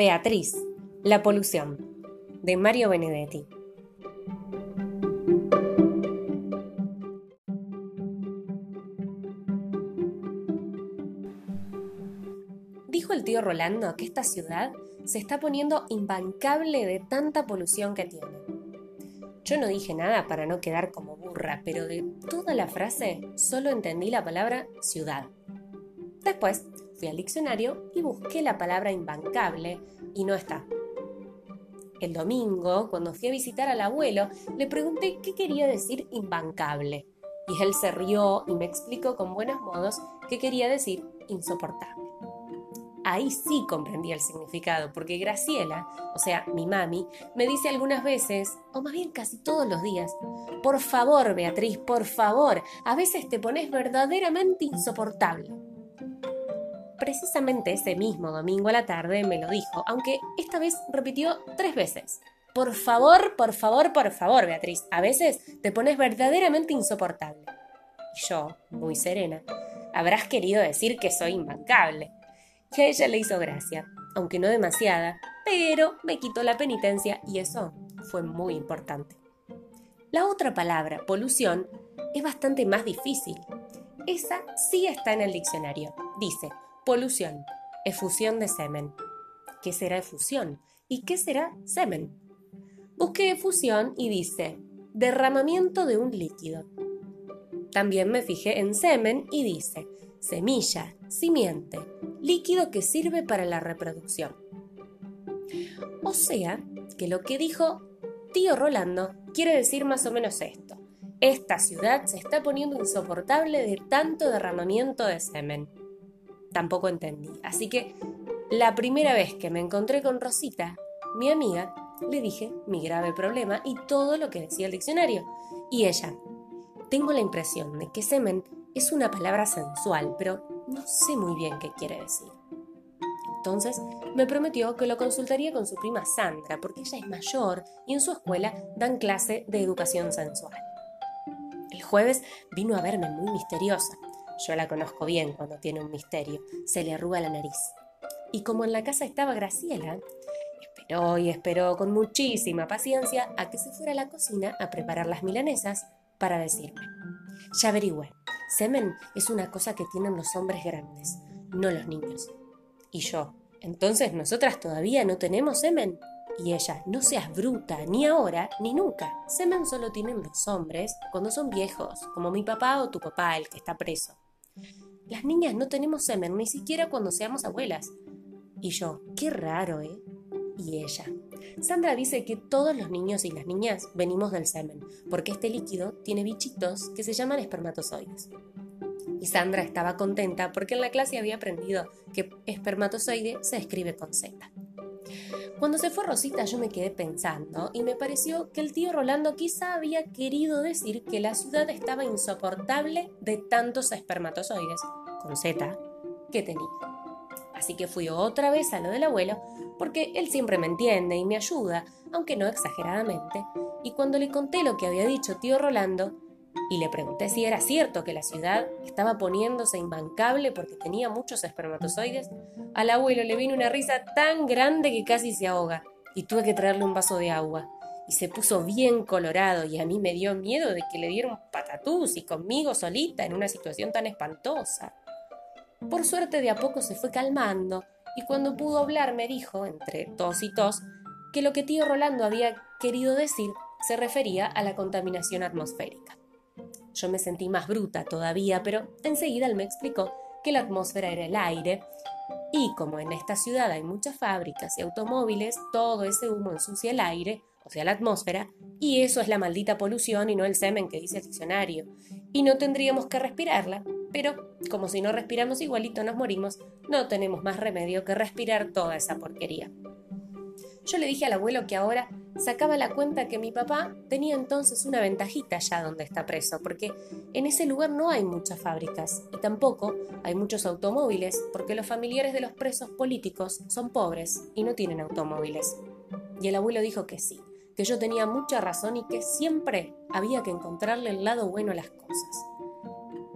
Beatriz, La polución, de Mario Benedetti. Dijo el tío Rolando que esta ciudad se está poniendo imbancable de tanta polución que tiene. Yo no dije nada para no quedar como burra, pero de toda la frase solo entendí la palabra ciudad. Después fui al diccionario y busqué la palabra imbancable y no está. El domingo, cuando fui a visitar al abuelo, le pregunté qué quería decir imbancable. Y él se rió y me explicó con buenos modos qué quería decir insoportable. Ahí sí comprendí el significado, porque Graciela, o sea, mi mami, me dice algunas veces, o más bien casi todos los días, por favor, Beatriz, por favor, a veces te pones verdaderamente insoportable. Precisamente ese mismo domingo a la tarde me lo dijo, aunque esta vez repitió tres veces. Por favor, por favor, por favor, Beatriz, a veces te pones verdaderamente insoportable. Y yo, muy serena, habrás querido decir que soy imbancable. Que a ella le hizo gracia, aunque no demasiada, pero me quitó la penitencia y eso fue muy importante. La otra palabra, polución, es bastante más difícil. Esa sí está en el diccionario. Dice, Polución. Efusión de semen. ¿Qué será efusión? ¿Y qué será semen? Busqué efusión y dice derramamiento de un líquido. También me fijé en semen y dice semilla, simiente, líquido que sirve para la reproducción. O sea, que lo que dijo tío Rolando quiere decir más o menos esto. Esta ciudad se está poniendo insoportable de tanto derramamiento de semen tampoco entendí. Así que la primera vez que me encontré con Rosita, mi amiga, le dije mi grave problema y todo lo que decía el diccionario. Y ella, tengo la impresión de que semen es una palabra sensual, pero no sé muy bien qué quiere decir. Entonces me prometió que lo consultaría con su prima Sandra, porque ella es mayor y en su escuela dan clase de educación sensual. El jueves vino a verme muy misteriosa yo la conozco bien cuando tiene un misterio. Se le arruga la nariz. Y como en la casa estaba Graciela, esperó y esperó con muchísima paciencia a que se fuera a la cocina a preparar las milanesas para decirme. Ya averigüé. Semen es una cosa que tienen los hombres grandes, no los niños. Y yo, entonces nosotras todavía no tenemos semen. Y ella, no seas bruta, ni ahora, ni nunca. Semen solo tienen los hombres cuando son viejos, como mi papá o tu papá, el que está preso. Las niñas no tenemos semen, ni siquiera cuando seamos abuelas. Y yo, qué raro, ¿eh? Y ella. Sandra dice que todos los niños y las niñas venimos del semen, porque este líquido tiene bichitos que se llaman espermatozoides. Y Sandra estaba contenta porque en la clase había aprendido que espermatozoide se escribe con Z. Cuando se fue Rosita yo me quedé pensando y me pareció que el tío Rolando quizá había querido decir que la ciudad estaba insoportable de tantos espermatozoides, con Z, que tenía. Así que fui otra vez a lo del abuelo, porque él siempre me entiende y me ayuda, aunque no exageradamente, y cuando le conté lo que había dicho tío Rolando, y le pregunté si era cierto que la ciudad estaba poniéndose imbancable porque tenía muchos espermatozoides, al abuelo le vino una risa tan grande que casi se ahoga y tuve que traerle un vaso de agua. Y se puso bien colorado y a mí me dio miedo de que le diera un patatús y conmigo solita en una situación tan espantosa. Por suerte de a poco se fue calmando y cuando pudo hablar me dijo, entre tos y tos, que lo que tío Rolando había querido decir se refería a la contaminación atmosférica. Yo me sentí más bruta todavía, pero enseguida él me explicó que la atmósfera era el aire y como en esta ciudad hay muchas fábricas y automóviles, todo ese humo ensucia el aire, o sea, la atmósfera, y eso es la maldita polución y no el semen que dice el diccionario. Y no tendríamos que respirarla, pero como si no respiramos igualito nos morimos, no tenemos más remedio que respirar toda esa porquería. Yo le dije al abuelo que ahora sacaba la cuenta que mi papá tenía entonces una ventajita allá donde está preso, porque en ese lugar no hay muchas fábricas y tampoco hay muchos automóviles, porque los familiares de los presos políticos son pobres y no tienen automóviles. Y el abuelo dijo que sí, que yo tenía mucha razón y que siempre había que encontrarle el lado bueno a las cosas.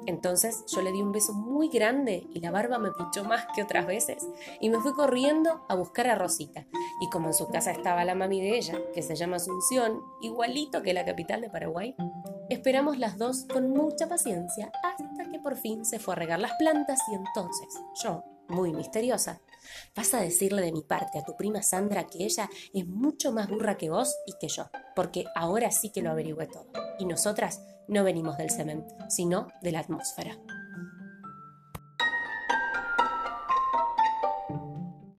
Entonces yo le di un beso muy grande y la barba me pichó más que otras veces y me fui corriendo a buscar a Rosita. Y como en su casa estaba la mami de ella, que se llama Asunción, igualito que la capital de Paraguay, esperamos las dos con mucha paciencia hasta que por fin se fue a regar las plantas y entonces yo, muy misteriosa, vas a decirle de mi parte a tu prima Sandra que ella es mucho más burra que vos y que yo, porque ahora sí que lo averigüé todo. Y nosotras no venimos del cemento, sino de la atmósfera.